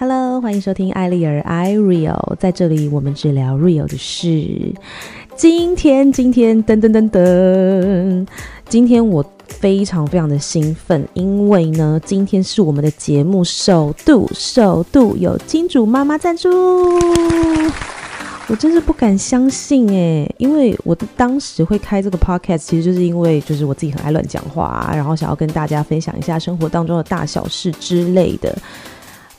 Hello，欢迎收听艾丽儿 I Real，在这里我们只聊 real 的事。今天，今天，噔噔噔噔，今天我非常非常的兴奋，因为呢，今天是我们的节目首度首度有金主妈妈赞助，我真是不敢相信诶，因为我当时会开这个 podcast，其实就是因为就是我自己很爱乱讲话，然后想要跟大家分享一下生活当中的大小事之类的。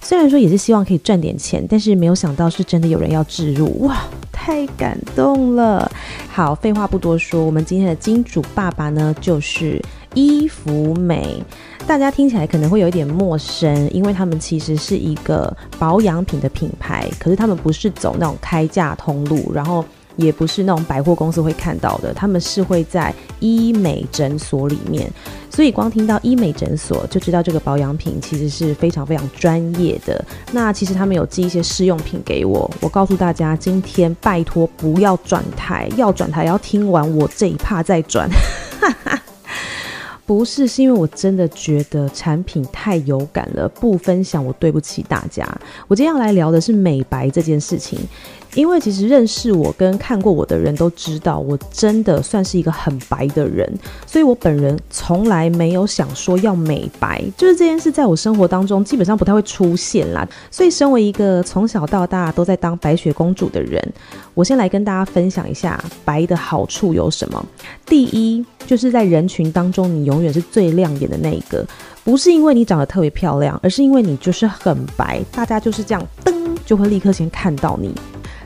虽然说也是希望可以赚点钱，但是没有想到是真的有人要置入，哇，太感动了！好，废话不多说，我们今天的金主爸爸呢，就是伊芙美。大家听起来可能会有一点陌生，因为他们其实是一个保养品的品牌，可是他们不是走那种开价通路，然后。也不是那种百货公司会看到的，他们是会在医美诊所里面，所以光听到医美诊所就知道这个保养品其实是非常非常专业的。那其实他们有寄一些试用品给我，我告诉大家，今天拜托不要转台，要转台要听完我这一趴再转。不是，是因为我真的觉得产品太有感了，不分享我对不起大家。我今天要来聊的是美白这件事情。因为其实认识我跟看过我的人都知道，我真的算是一个很白的人，所以我本人从来没有想说要美白，就是这件事在我生活当中基本上不太会出现啦。所以身为一个从小到大都在当白雪公主的人，我先来跟大家分享一下白的好处有什么。第一，就是在人群当中你永远是最亮眼的那一个，不是因为你长得特别漂亮，而是因为你就是很白，大家就是这样噔就会立刻先看到你。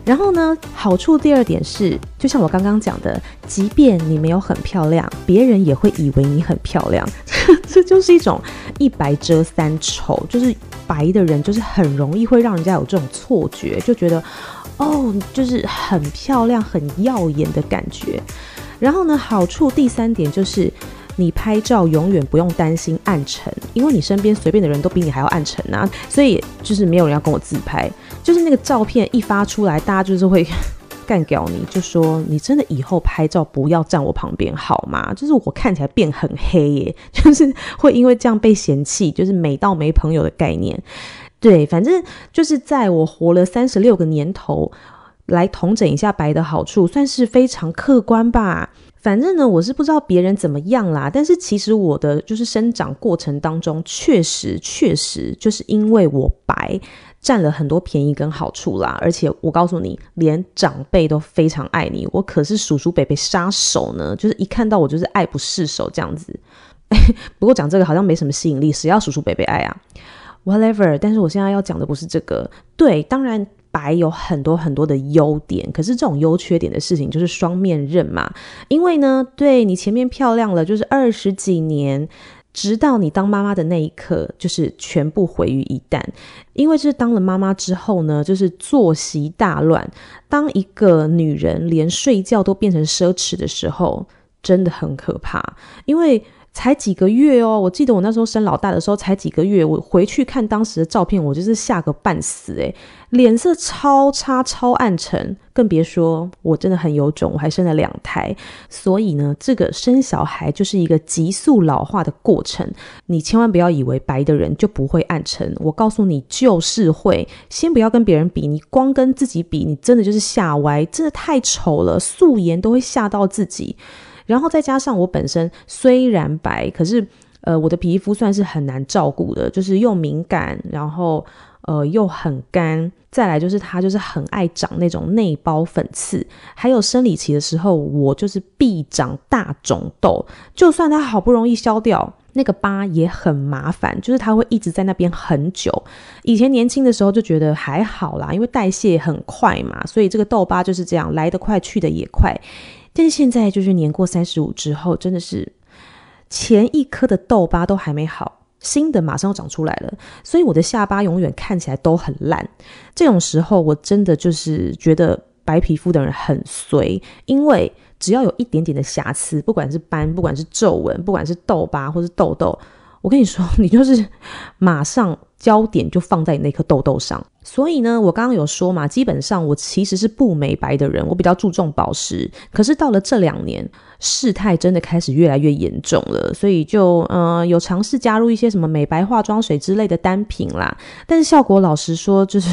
然后呢，好处第二点是，就像我刚刚讲的，即便你没有很漂亮，别人也会以为你很漂亮。这就是一种一白遮三丑，就是白的人就是很容易会让人家有这种错觉，就觉得哦，就是很漂亮、很耀眼的感觉。然后呢，好处第三点就是。你拍照永远不用担心暗沉，因为你身边随便的人都比你还要暗沉啊，所以就是没有人要跟我自拍，就是那个照片一发出来，大家就是会 干掉你，就说你真的以后拍照不要站我旁边好吗？就是我看起来变很黑耶，就是会因为这样被嫌弃，就是美到没朋友的概念。对，反正就是在我活了三十六个年头来统整一下白的好处，算是非常客观吧。反正呢，我是不知道别人怎么样啦，但是其实我的就是生长过程当中，确实确实就是因为我白，占了很多便宜跟好处啦。而且我告诉你，连长辈都非常爱你，我可是叔叔伯伯杀手呢，就是一看到我就是爱不释手这样子。不过讲这个好像没什么吸引力，谁要叔叔伯伯爱啊？Whatever，但是我现在要讲的不是这个。对，当然。白有很多很多的优点，可是这种优缺点的事情就是双面刃嘛。因为呢，对你前面漂亮了，就是二十几年，直到你当妈妈的那一刻，就是全部毁于一旦。因为是当了妈妈之后呢，就是作息大乱。当一个女人连睡觉都变成奢侈的时候，真的很可怕。因为才几个月哦，我记得我那时候生老大的时候才几个月，我回去看当时的照片，我就是吓个半死诶，脸色超差超暗沉，更别说我真的很有种，我还生了两胎，所以呢，这个生小孩就是一个急速老化的过程，你千万不要以为白的人就不会暗沉，我告诉你就是会，先不要跟别人比，你光跟自己比，你真的就是吓歪，真的太丑了，素颜都会吓到自己。然后再加上我本身虽然白，可是呃我的皮肤算是很难照顾的，就是又敏感，然后呃又很干，再来就是它就是很爱长那种内包粉刺，还有生理期的时候我就是必长大肿痘，就算它好不容易消掉，那个疤也很麻烦，就是它会一直在那边很久。以前年轻的时候就觉得还好啦，因为代谢很快嘛，所以这个痘疤就是这样来得快去得也快。但是现在就是年过三十五之后，真的是前一颗的痘疤都还没好，新的马上要长出来了，所以我的下巴永远看起来都很烂。这种时候，我真的就是觉得白皮肤的人很衰，因为只要有一点点的瑕疵，不管是斑，不管是皱纹，不管是痘疤或是痘痘，我跟你说，你就是马上焦点就放在你那颗痘痘上。所以呢，我刚刚有说嘛，基本上我其实是不美白的人，我比较注重保湿。可是到了这两年，事态真的开始越来越严重了，所以就呃有尝试加入一些什么美白化妆水之类的单品啦。但是效果老实说，就是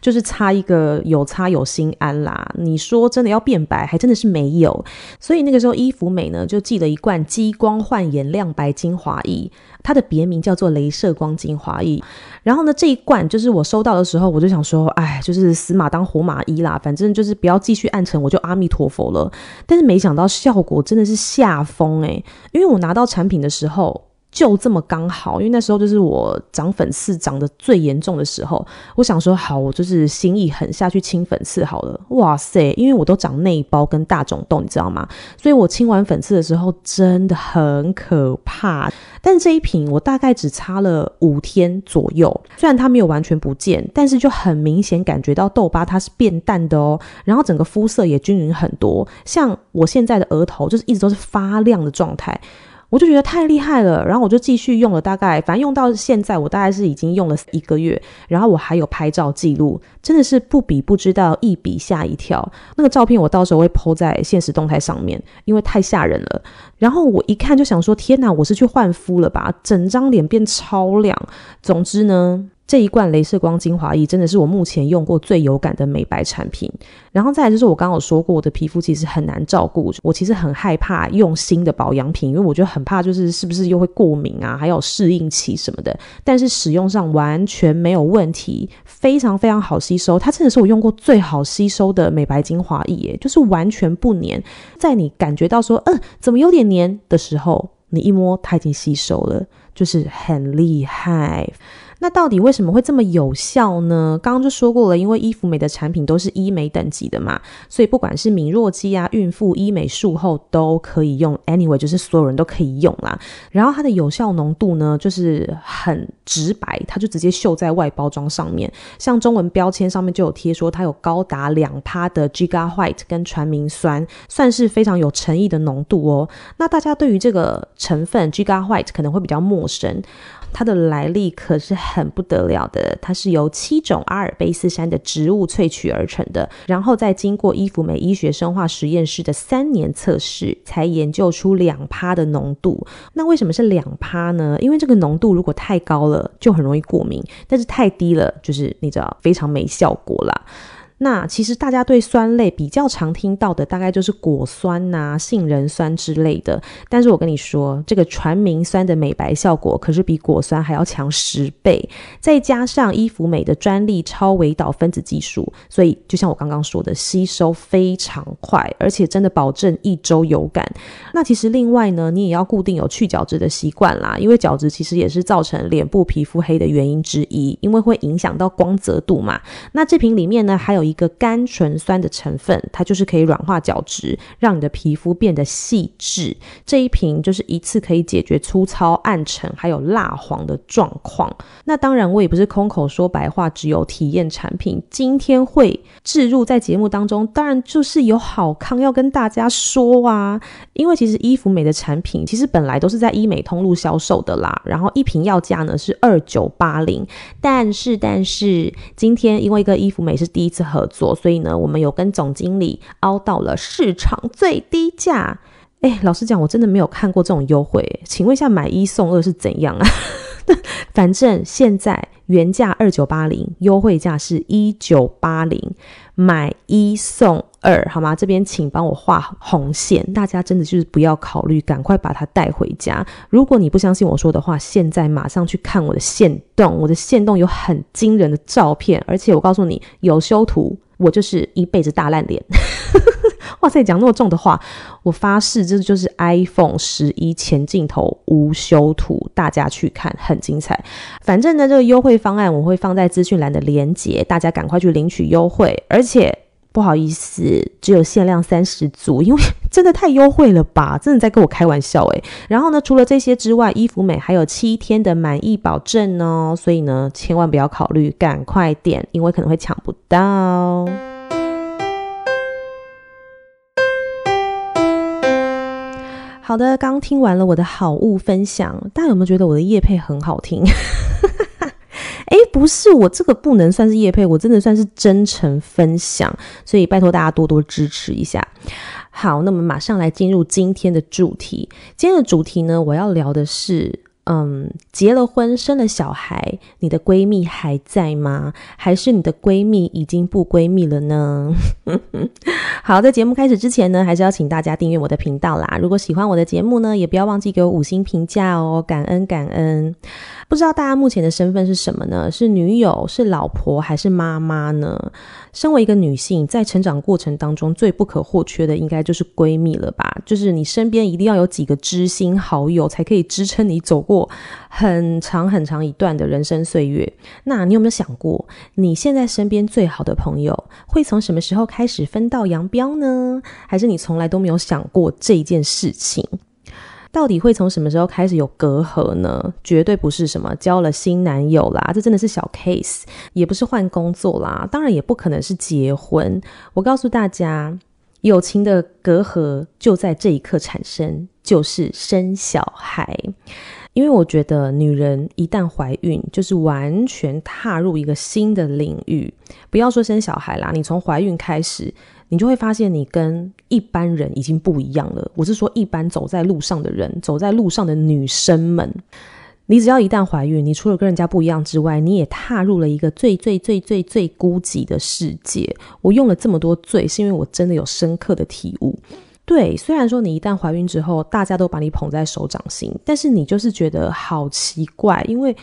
就是差一个有差有心安啦。你说真的要变白，还真的是没有。所以那个时候伊芙美呢就寄了一罐激光焕颜亮白精华液，它的别名叫做镭射光精华液。然后呢，这一罐就是我收到的时候，我就想说，哎，就是死马当活马医啦，反正就是不要继续暗沉，我就阿弥陀佛了。但是没想到效果真的是吓疯诶，因为我拿到产品的时候。就这么刚好，因为那时候就是我长粉刺长得最严重的时候，我想说好，我就是心一狠下去清粉刺好了。哇塞，因为我都长内包跟大肿痘，你知道吗？所以我清完粉刺的时候真的很可怕。但这一瓶我大概只擦了五天左右，虽然它没有完全不见，但是就很明显感觉到痘疤它是变淡的哦，然后整个肤色也均匀很多。像我现在的额头就是一直都是发亮的状态。我就觉得太厉害了，然后我就继续用了，大概反正用到现在，我大概是已经用了一个月，然后我还有拍照记录，真的是不比不知道，一比吓一跳。那个照片我到时候会 po 在现实动态上面，因为太吓人了。然后我一看就想说，天哪，我是去换肤了吧？整张脸变超亮。总之呢。这一罐镭射光精华液真的是我目前用过最有感的美白产品。然后再来就是我刚刚有说过，我的皮肤其实很难照顾，我其实很害怕用新的保养品，因为我觉得很怕就是是不是又会过敏啊，还有适应期什么的。但是使用上完全没有问题，非常非常好吸收，它真的是我用过最好吸收的美白精华液，就是完全不黏，在你感觉到说嗯、怎么有点黏的时候，你一摸它已经吸收了，就是很厉害。那到底为什么会这么有效呢？刚刚就说过了，因为伊芙美的产品都是医美等级的嘛，所以不管是敏弱肌啊、孕妇、医美术后都可以用。Anyway，就是所有人都可以用啦。然后它的有效浓度呢，就是很直白，它就直接秀在外包装上面，像中文标签上面就有贴说它有高达两趴的 Giga White 跟传明酸，算是非常有诚意的浓度哦。那大家对于这个成分 Giga White 可能会比较陌生。它的来历可是很不得了的，它是由七种阿尔卑斯山的植物萃取而成的，然后再经过伊芙美医学生化实验室的三年测试，才研究出两趴的浓度。那为什么是两趴呢？因为这个浓度如果太高了，就很容易过敏；但是太低了，就是你知道，非常没效果啦。那其实大家对酸类比较常听到的，大概就是果酸呐、杏仁酸之类的。但是我跟你说，这个传明酸的美白效果可是比果酸还要强十倍，再加上伊芙美的专利超微导分子技术，所以就像我刚刚说的，吸收非常快，而且真的保证一周有感。那其实另外呢，你也要固定有去角质的习惯啦，因为角质其实也是造成脸部皮肤黑的原因之一，因为会影响到光泽度嘛。那这瓶里面呢，还有一一个甘醇酸的成分，它就是可以软化角质，让你的皮肤变得细致。这一瓶就是一次可以解决粗糙、暗沉还有蜡黄的状况。那当然，我也不是空口说白话，只有体验产品。今天会置入在节目当中，当然就是有好康要跟大家说啊。因为其实伊芙美的产品其实本来都是在医美通路销售的啦，然后一瓶药价呢是二九八零，但是但是今天因为一个伊芙美是第一次合作，所以呢，我们有跟总经理凹到了市场最低价。哎，老实讲，我真的没有看过这种优惠。请问一下，买一送二是怎样啊？反正现在原价二九八零，优惠价是一九八零，买一送二，好吗？这边请帮我画红线，大家真的就是不要考虑，赶快把它带回家。如果你不相信我说的话，现在马上去看我的线动，我的线动有很惊人的照片，而且我告诉你有修图，我就是一辈子大烂脸。哇塞，讲那么重的话，我发誓这就是 iPhone 十一前镜头无修图，大家去看，很精彩。反正呢，这个优惠方案我会放在资讯栏的连接，大家赶快去领取优惠。而且不好意思，只有限量三十组，因为 真的太优惠了吧？真的在跟我开玩笑诶。然后呢，除了这些之外，伊芙美还有七天的满意保证哦，所以呢，千万不要考虑，赶快点，因为可能会抢不到。好的，刚听完了我的好物分享，大家有没有觉得我的夜配很好听？哎，不是我这个不能算是夜配，我真的算是真诚分享，所以拜托大家多多支持一下。好，那么马上来进入今天的主题。今天的主题呢，我要聊的是。嗯，结了婚，生了小孩，你的闺蜜还在吗？还是你的闺蜜已经不闺蜜了呢？好，在节目开始之前呢，还是要请大家订阅我的频道啦。如果喜欢我的节目呢，也不要忘记给我五星评价哦，感恩感恩。不知道大家目前的身份是什么呢？是女友、是老婆还是妈妈呢？身为一个女性，在成长过程当中最不可或缺的，应该就是闺蜜了吧？就是你身边一定要有几个知心好友，才可以支撑你走过很长很长一段的人生岁月。那你有没有想过，你现在身边最好的朋友会从什么时候开始分道扬镳呢？还是你从来都没有想过这件事情？到底会从什么时候开始有隔阂呢？绝对不是什么交了新男友啦，这真的是小 case，也不是换工作啦，当然也不可能是结婚。我告诉大家，友情的隔阂就在这一刻产生，就是生小孩。因为我觉得女人一旦怀孕，就是完全踏入一个新的领域。不要说生小孩啦，你从怀孕开始。你就会发现，你跟一般人已经不一样了。我是说，一般走在路上的人，走在路上的女生们，你只要一旦怀孕，你除了跟人家不一样之外，你也踏入了一个最最最最最孤寂的世界。我用了这么多“最”，是因为我真的有深刻的体悟。对，虽然说你一旦怀孕之后，大家都把你捧在手掌心，但是你就是觉得好奇怪，因为。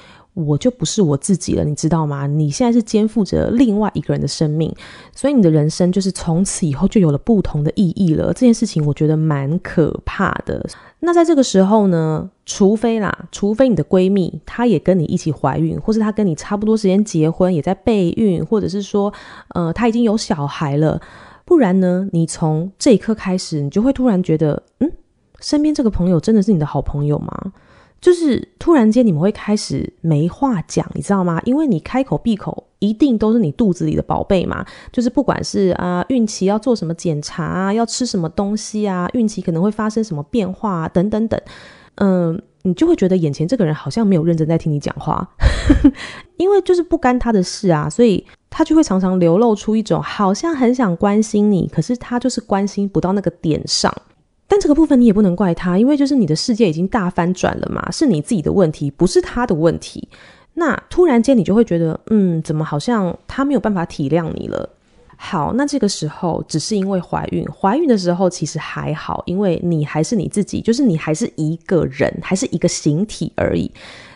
我就不是我自己了，你知道吗？你现在是肩负着另外一个人的生命，所以你的人生就是从此以后就有了不同的意义了。这件事情我觉得蛮可怕的。那在这个时候呢，除非啦，除非你的闺蜜她也跟你一起怀孕，或是她跟你差不多时间结婚，也在备孕，或者是说，呃，她已经有小孩了，不然呢，你从这一刻开始，你就会突然觉得，嗯，身边这个朋友真的是你的好朋友吗？就是突然间你们会开始没话讲，你知道吗？因为你开口闭口一定都是你肚子里的宝贝嘛。就是不管是啊孕期要做什么检查啊，要吃什么东西啊，孕期可能会发生什么变化啊，等等等，嗯，你就会觉得眼前这个人好像没有认真在听你讲话，因为就是不干他的事啊，所以他就会常常流露出一种好像很想关心你，可是他就是关心不到那个点上。但这个部分你也不能怪他，因为就是你的世界已经大翻转了嘛，是你自己的问题，不是他的问题。那突然间你就会觉得，嗯，怎么好像他没有办法体谅你了？好，那这个时候只是因为怀孕，怀孕的时候其实还好，因为你还是你自己，就是你还是一个人，还是一个形体而已。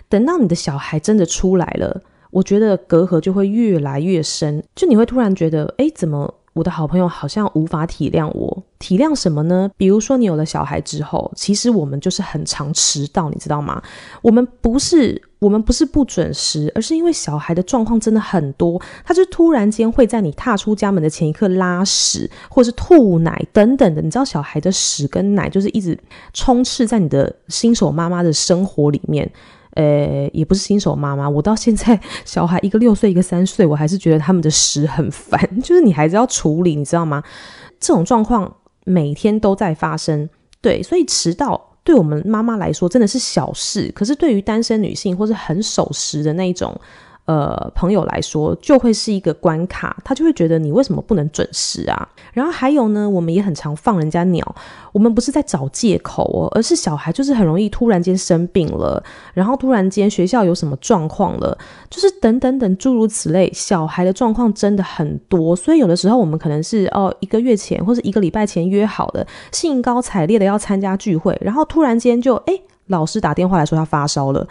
等到你的小孩真的出来了，我觉得隔阂就会越来越深，就你会突然觉得，诶，怎么？我的好朋友好像无法体谅我，体谅什么呢？比如说你有了小孩之后，其实我们就是很常迟到，你知道吗？我们不是我们不是不准时，而是因为小孩的状况真的很多，他就突然间会在你踏出家门的前一刻拉屎，或者是吐奶等等的。你知道小孩的屎跟奶就是一直充斥在你的新手妈妈的生活里面。呃，也不是新手妈妈，我到现在小孩一个六岁，一个三岁，我还是觉得他们的屎很烦，就是你还是要处理，你知道吗？这种状况每天都在发生，对，所以迟到对我们妈妈来说真的是小事，可是对于单身女性或是很守时的那一种。呃，朋友来说就会是一个关卡，他就会觉得你为什么不能准时啊？然后还有呢，我们也很常放人家鸟，我们不是在找借口哦，而是小孩就是很容易突然间生病了，然后突然间学校有什么状况了，就是等等等诸如此类，小孩的状况真的很多，所以有的时候我们可能是哦一个月前或者一个礼拜前约好的，兴高采烈的要参加聚会，然后突然间就诶，老师打电话来说他发烧了，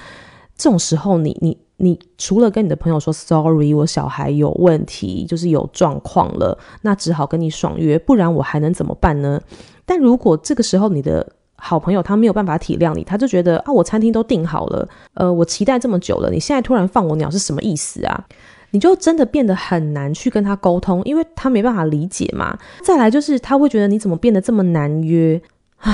这种时候你你。你除了跟你的朋友说 sorry，我小孩有问题，就是有状况了，那只好跟你爽约，不然我还能怎么办呢？但如果这个时候你的好朋友他没有办法体谅你，他就觉得啊，我餐厅都订好了，呃，我期待这么久了，你现在突然放我鸟是什么意思啊？你就真的变得很难去跟他沟通，因为他没办法理解嘛。再来就是他会觉得你怎么变得这么难约啊？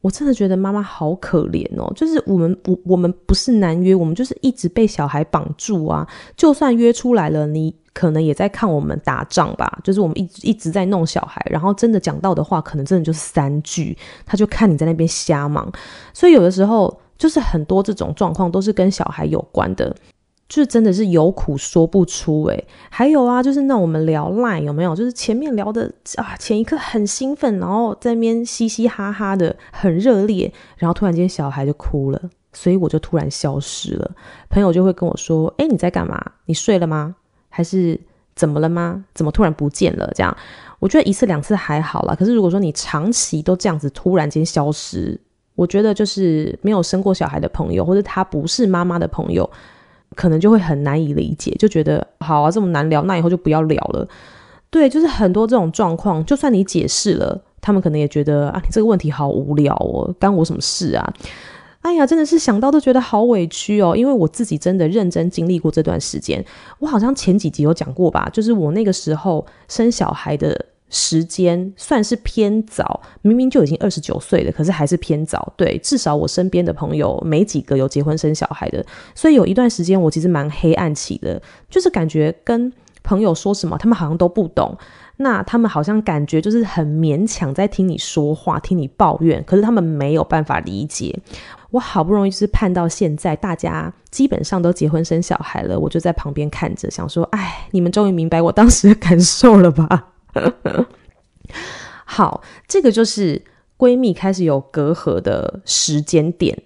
我真的觉得妈妈好可怜哦，就是我们我我们不是难约，我们就是一直被小孩绑住啊。就算约出来了，你可能也在看我们打仗吧。就是我们一直一直在弄小孩，然后真的讲到的话，可能真的就是三句，他就看你在那边瞎忙。所以有的时候就是很多这种状况都是跟小孩有关的。就真的是有苦说不出诶。还有啊，就是那我们聊赖有没有？就是前面聊的啊，前一刻很兴奋，然后在那边嘻嘻哈哈的很热烈，然后突然间小孩就哭了，所以我就突然消失了。朋友就会跟我说：“诶，你在干嘛？你睡了吗？还是怎么了吗？怎么突然不见了？”这样，我觉得一次两次还好啦。可是如果说你长期都这样子突然间消失，我觉得就是没有生过小孩的朋友，或者他不是妈妈的朋友，可能就会很难以理解，就觉得好啊，这么难聊，那以后就不要聊了。对，就是很多这种状况，就算你解释了，他们可能也觉得啊，你这个问题好无聊哦，干我什么事啊？哎呀，真的是想到都觉得好委屈哦，因为我自己真的认真经历过这段时间。我好像前几集有讲过吧，就是我那个时候生小孩的。时间算是偏早，明明就已经二十九岁了，可是还是偏早。对，至少我身边的朋友没几个有结婚生小孩的，所以有一段时间我其实蛮黑暗期的，就是感觉跟朋友说什么，他们好像都不懂。那他们好像感觉就是很勉强在听你说话，听你抱怨，可是他们没有办法理解。我好不容易是盼到现在，大家基本上都结婚生小孩了，我就在旁边看着，想说，哎，你们终于明白我当时的感受了吧？好，这个就是闺蜜开始有隔阂的时间点。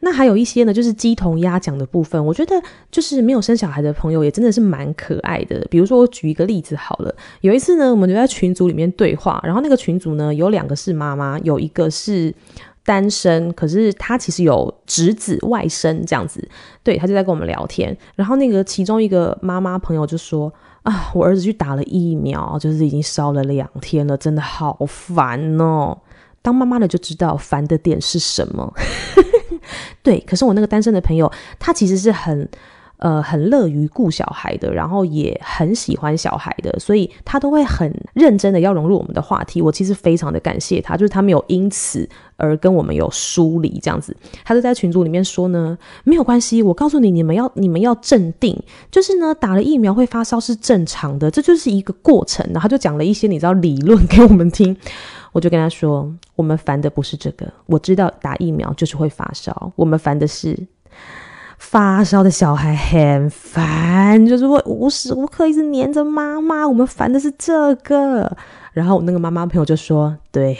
那还有一些呢，就是鸡同鸭讲的部分。我觉得就是没有生小孩的朋友也真的是蛮可爱的。比如说，我举一个例子好了。有一次呢，我们就在群组里面对话，然后那个群组呢，有两个是妈妈，有一个是单身，可是她其实有侄子、外甥这样子。对，她就在跟我们聊天。然后那个其中一个妈妈朋友就说。啊，我儿子去打了疫苗，就是已经烧了两天了，真的好烦哦。当妈妈的就知道烦的点是什么。对，可是我那个单身的朋友，他其实是很。呃，很乐于顾小孩的，然后也很喜欢小孩的，所以他都会很认真的要融入我们的话题。我其实非常的感谢他，就是他没有因此而跟我们有疏离这样子。他就在群组里面说呢，没有关系，我告诉你，你们要你们要镇定，就是呢，打了疫苗会发烧是正常的，这就是一个过程。然后他就讲了一些你知道理论给我们听，我就跟他说，我们烦的不是这个，我知道打疫苗就是会发烧，我们烦的是。发烧的小孩很烦，就是会无时无刻一直黏着妈妈。我们烦的是这个。然后我那个妈妈朋友就说：“对，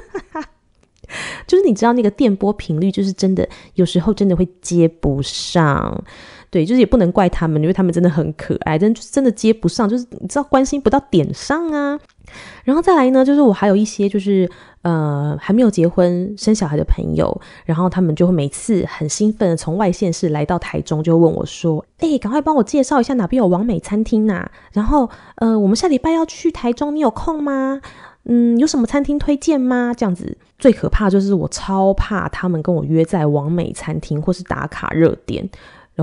就是你知道那个电波频率，就是真的有时候真的会接不上。对，就是也不能怪他们，因为他们真的很可爱，但就是真的接不上，就是你知道关心不到点上啊。然后再来呢，就是我还有一些就是。”呃，还没有结婚生小孩的朋友，然后他们就会每次很兴奋的从外县市来到台中，就问我说：“哎，赶快帮我介绍一下哪边有网美餐厅呐？然后，呃，我们下礼拜要去台中，你有空吗？嗯，有什么餐厅推荐吗？这样子最可怕就是我超怕他们跟我约在王美餐厅或是打卡热点，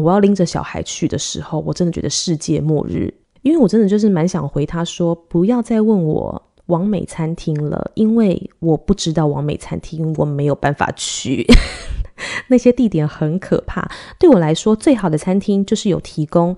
我要拎着小孩去的时候，我真的觉得世界末日，因为我真的就是蛮想回他说，不要再问我。王美餐厅了，因为我不知道王美餐厅，我没有办法去。那些地点很可怕。对我来说，最好的餐厅就是有提供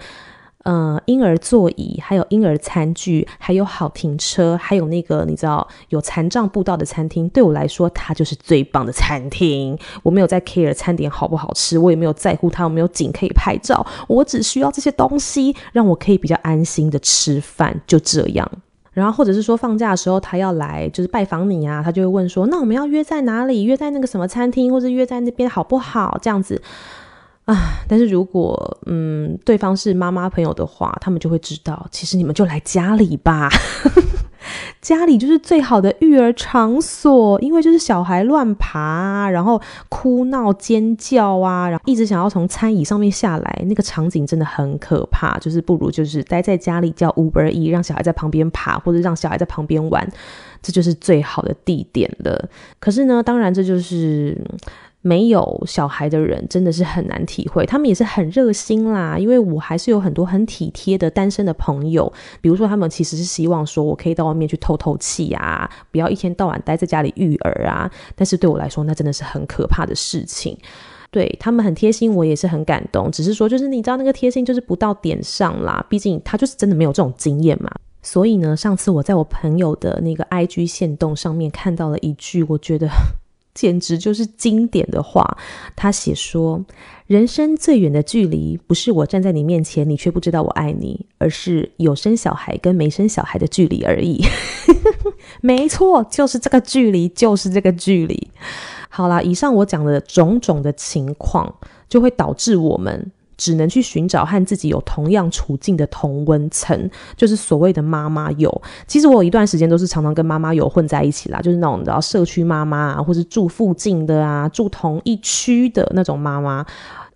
呃婴儿座椅，还有婴儿餐具，还有好停车，还有那个你知道有残障步道的餐厅。对我来说，它就是最棒的餐厅。我没有在 care 餐点好不好吃，我也没有在乎它有没有景可以拍照，我只需要这些东西，让我可以比较安心的吃饭，就这样。然后或者是说放假的时候他要来就是拜访你啊，他就会问说，那我们要约在哪里？约在那个什么餐厅，或者约在那边好不好？这样子啊。但是如果嗯对方是妈妈朋友的话，他们就会知道，其实你们就来家里吧。家里就是最好的育儿场所，因为就是小孩乱爬，然后哭闹尖叫啊，然后一直想要从餐椅上面下来，那个场景真的很可怕。就是不如就是待在家里叫 Uber E，让小孩在旁边爬，或者让小孩在旁边玩，这就是最好的地点了。可是呢，当然这就是。没有小孩的人真的是很难体会，他们也是很热心啦。因为我还是有很多很体贴的单身的朋友，比如说他们其实是希望说我可以到外面去透透气啊，不要一天到晚待在家里育儿啊。但是对我来说，那真的是很可怕的事情。对，他们很贴心，我也是很感动。只是说，就是你知道那个贴心就是不到点上啦，毕竟他就是真的没有这种经验嘛。所以呢，上次我在我朋友的那个 IG 线动上面看到了一句，我觉得。简直就是经典的话。他写说：“人生最远的距离，不是我站在你面前，你却不知道我爱你，而是有生小孩跟没生小孩的距离而已。”没错，就是这个距离，就是这个距离。好啦，以上我讲的种种的情况，就会导致我们。只能去寻找和自己有同样处境的同温层，就是所谓的妈妈友。其实我有一段时间都是常常跟妈妈友混在一起啦，就是那种然后社区妈妈啊，或是住附近的啊，住同一区的那种妈妈。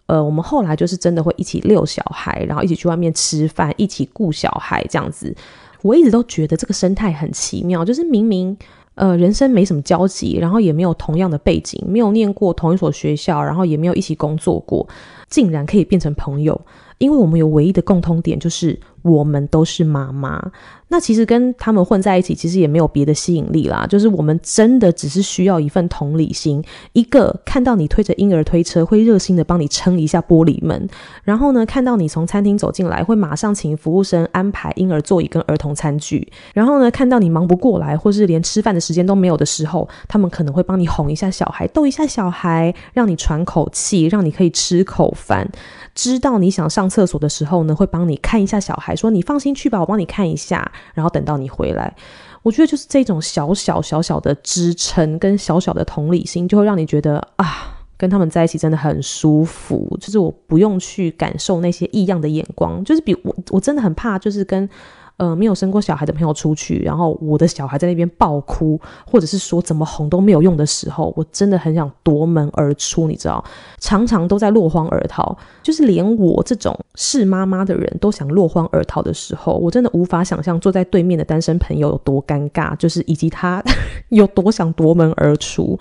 呃，我们后来就是真的会一起遛小孩，然后一起去外面吃饭，一起顾小孩这样子。我一直都觉得这个生态很奇妙，就是明明。呃，人生没什么交集，然后也没有同样的背景，没有念过同一所学校，然后也没有一起工作过，竟然可以变成朋友，因为我们有唯一的共通点，就是我们都是妈妈。那其实跟他们混在一起，其实也没有别的吸引力啦。就是我们真的只是需要一份同理心，一个看到你推着婴儿推车，会热心的帮你撑一下玻璃门；然后呢，看到你从餐厅走进来，会马上请服务生安排婴儿座椅跟儿童餐具；然后呢，看到你忙不过来，或是连吃饭的时间都没有的时候，他们可能会帮你哄一下小孩，逗一下小孩，让你喘口气，让你可以吃口饭。知道你想上厕所的时候呢，会帮你看一下小孩，说你放心去吧，我帮你看一下。然后等到你回来，我觉得就是这种小小小小的支撑跟小小的同理心，就会让你觉得啊，跟他们在一起真的很舒服。就是我不用去感受那些异样的眼光，就是比我我真的很怕，就是跟。呃，没有生过小孩的朋友出去，然后我的小孩在那边爆哭，或者是说怎么哄都没有用的时候，我真的很想夺门而出，你知道，常常都在落荒而逃。就是连我这种是妈妈的人都想落荒而逃的时候，我真的无法想象坐在对面的单身朋友有多尴尬，就是以及他 有多想夺门而出。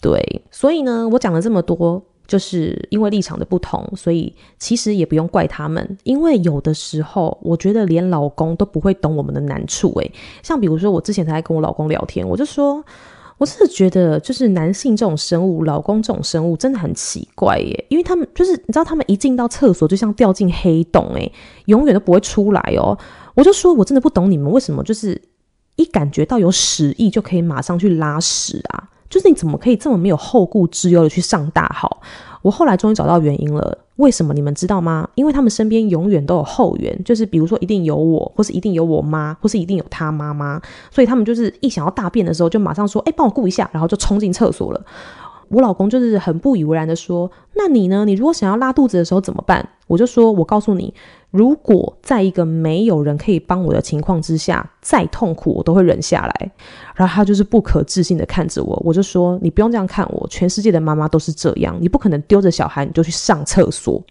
对，所以呢，我讲了这么多。就是因为立场的不同，所以其实也不用怪他们，因为有的时候我觉得连老公都不会懂我们的难处。诶，像比如说我之前才跟我老公聊天，我就说，我是觉得就是男性这种生物，老公这种生物真的很奇怪耶，因为他们就是你知道，他们一进到厕所就像掉进黑洞，诶，永远都不会出来哦。我就说我真的不懂你们为什么就是一感觉到有屎意就可以马上去拉屎啊。就是你怎么可以这么没有后顾之忧的去上大号？我后来终于找到原因了，为什么你们知道吗？因为他们身边永远都有后援，就是比如说一定有我，或是一定有我妈，或是一定有他妈妈，所以他们就是一想要大便的时候，就马上说：“哎，帮我顾一下。”然后就冲进厕所了。我老公就是很不以为然的说：“那你呢？你如果想要拉肚子的时候怎么办？”我就说：“我告诉你。”如果在一个没有人可以帮我的情况之下，再痛苦我都会忍下来。然后他就是不可置信的看着我，我就说：“你不用这样看我，全世界的妈妈都是这样，你不可能丢着小孩你就去上厕所。”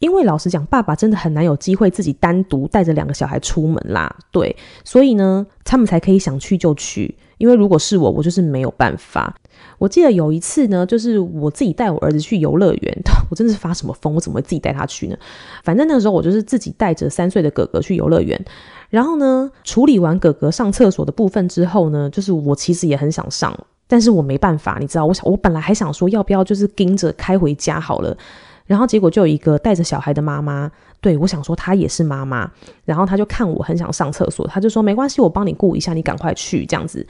因为老实讲，爸爸真的很难有机会自己单独带着两个小孩出门啦。对，所以呢，他们才可以想去就去。因为如果是我，我就是没有办法。我记得有一次呢，就是我自己带我儿子去游乐园，我真的是发什么疯，我怎么会自己带他去呢？反正那个时候我就是自己带着三岁的哥哥去游乐园，然后呢，处理完哥哥上厕所的部分之后呢，就是我其实也很想上，但是我没办法，你知道，我想我本来还想说要不要就是盯着开回家好了，然后结果就有一个带着小孩的妈妈，对，我想说她也是妈妈，然后她就看我很想上厕所，她就说没关系，我帮你顾一下，你赶快去这样子。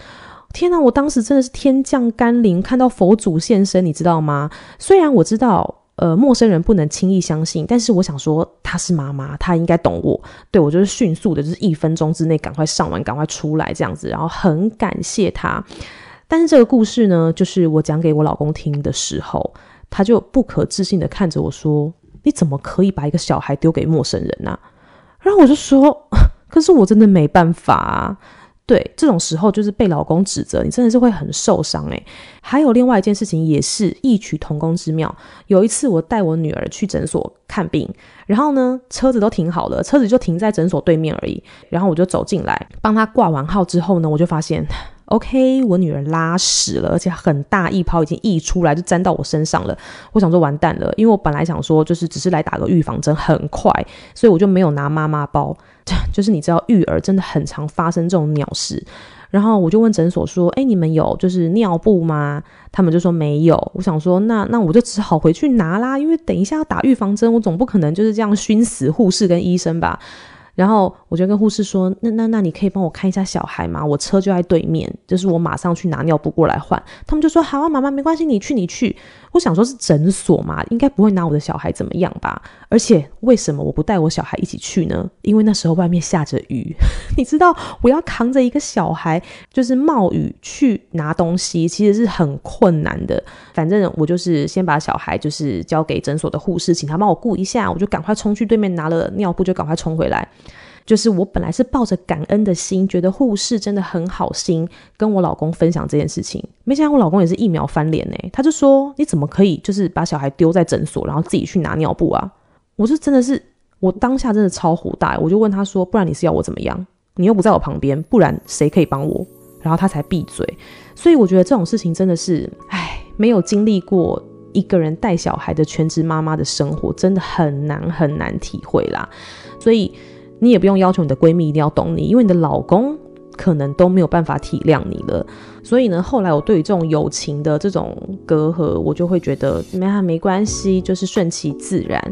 天哪！我当时真的是天降甘霖，看到佛祖现身，你知道吗？虽然我知道，呃，陌生人不能轻易相信，但是我想说，她是妈妈，她应该懂我。对，我就是迅速的，就是一分钟之内赶快上完，赶快出来这样子，然后很感谢她。但是这个故事呢，就是我讲给我老公听的时候，他就不可置信的看着我说：“你怎么可以把一个小孩丢给陌生人呢？”然后我就说：“可是我真的没办法啊。”对，这种时候就是被老公指责，你真的是会很受伤诶。还有另外一件事情也是异曲同工之妙。有一次我带我女儿去诊所看病，然后呢，车子都停好了，车子就停在诊所对面而已。然后我就走进来帮她挂完号之后呢，我就发现。OK，我女儿拉屎了，而且很大一泡，已经溢出来，就沾到我身上了。我想说完蛋了，因为我本来想说就是只是来打个预防针，很快，所以我就没有拿妈妈包。就是你知道育儿真的很常发生这种鸟事，然后我就问诊所说：“哎，你们有就是尿布吗？”他们就说没有。我想说那那我就只好回去拿啦，因为等一下要打预防针，我总不可能就是这样熏死护士跟医生吧。然后我就跟护士说：“那那那你可以帮我看一下小孩吗？我车就在对面，就是我马上去拿尿布过来换。”他们就说：“好啊，妈妈没关系，你去你去。”我想说，是诊所嘛，应该不会拿我的小孩怎么样吧？而且为什么我不带我小孩一起去呢？因为那时候外面下着雨，你知道，我要扛着一个小孩，就是冒雨去拿东西，其实是很困难的。反正我就是先把小孩就是交给诊所的护士，请他帮我顾一下，我就赶快冲去对面拿了尿布，就赶快冲回来。就是我本来是抱着感恩的心，觉得护士真的很好心，跟我老公分享这件事情。没想到我老公也是一秒翻脸呢，他就说：“你怎么可以就是把小孩丢在诊所，然后自己去拿尿布啊？”我就真的是，我当下真的超火大，我就问他说：“不然你是要我怎么样？你又不在我旁边，不然谁可以帮我？”然后他才闭嘴。所以我觉得这种事情真的是，唉，没有经历过一个人带小孩的全职妈妈的生活，真的很难很难体会啦。所以。你也不用要求你的闺蜜一定要懂你，因为你的老公可能都没有办法体谅你了。所以呢，后来我对于这种友情的这种隔阂，我就会觉得没啊没关系，就是顺其自然。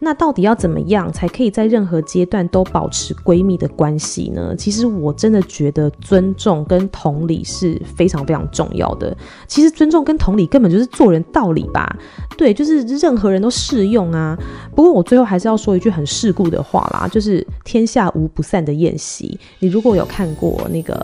那到底要怎么样才可以在任何阶段都保持闺蜜的关系呢？其实我真的觉得尊重跟同理是非常非常重要的。其实尊重跟同理根本就是做人道理吧？对，就是任何人都适用啊。不过我最后还是要说一句很世故的话啦，就是天下无不散的宴席。你如果有看过那个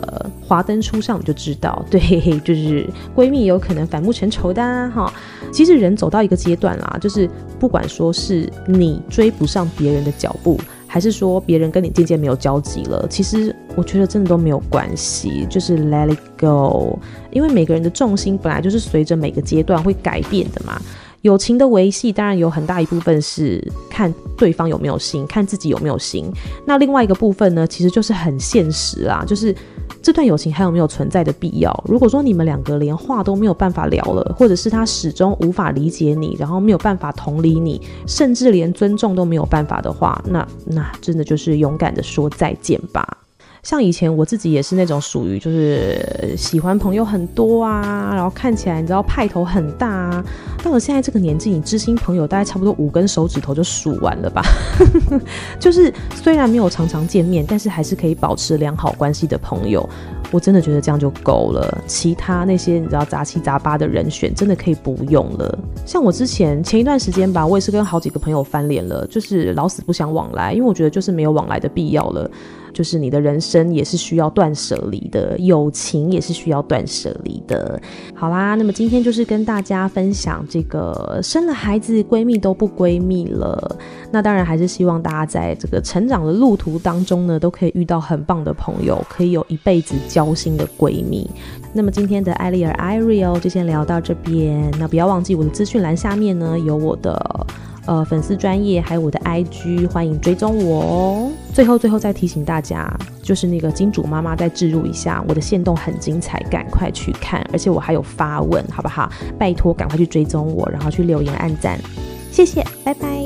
《华灯初上》，你就知道，对，就是闺蜜有可能反目成仇的哈、其实人走到一个阶段啦，就是不管说是你。你追不上别人的脚步，还是说别人跟你渐渐没有交集了？其实我觉得真的都没有关系，就是 let it go。因为每个人的重心本来就是随着每个阶段会改变的嘛。友情的维系当然有很大一部分是看对方有没有心，看自己有没有心。那另外一个部分呢，其实就是很现实啊，就是。这段友情还有没有存在的必要？如果说你们两个连话都没有办法聊了，或者是他始终无法理解你，然后没有办法同理你，甚至连尊重都没有办法的话，那那真的就是勇敢的说再见吧。像以前我自己也是那种属于就是喜欢朋友很多啊，然后看起来你知道派头很大啊。到了现在这个年纪，你知心朋友大概差不多五根手指头就数完了吧。就是虽然没有常常见面，但是还是可以保持良好关系的朋友。我真的觉得这样就够了，其他那些你知道杂七杂八的人选真的可以不用了。像我之前前一段时间吧，我也是跟好几个朋友翻脸了，就是老死不相往来，因为我觉得就是没有往来的必要了。就是你的人生也是需要断舍离的，友情也是需要断舍离的。好啦，那么今天就是跟大家分享这个生了孩子闺蜜都不闺蜜了。那当然还是希望大家在这个成长的路途当中呢，都可以遇到很棒的朋友，可以有一辈子交心的闺蜜。那么今天的艾丽儿 Ariel 就先聊到这边，那不要忘记我的资讯栏下面呢有我的。呃，粉丝专业还有我的 IG，欢迎追踪我哦。最后，最后再提醒大家，就是那个金主妈妈再置入一下，我的线动很精彩，赶快去看，而且我还有发问，好不好？拜托，赶快去追踪我，然后去留言按赞，谢谢，拜拜。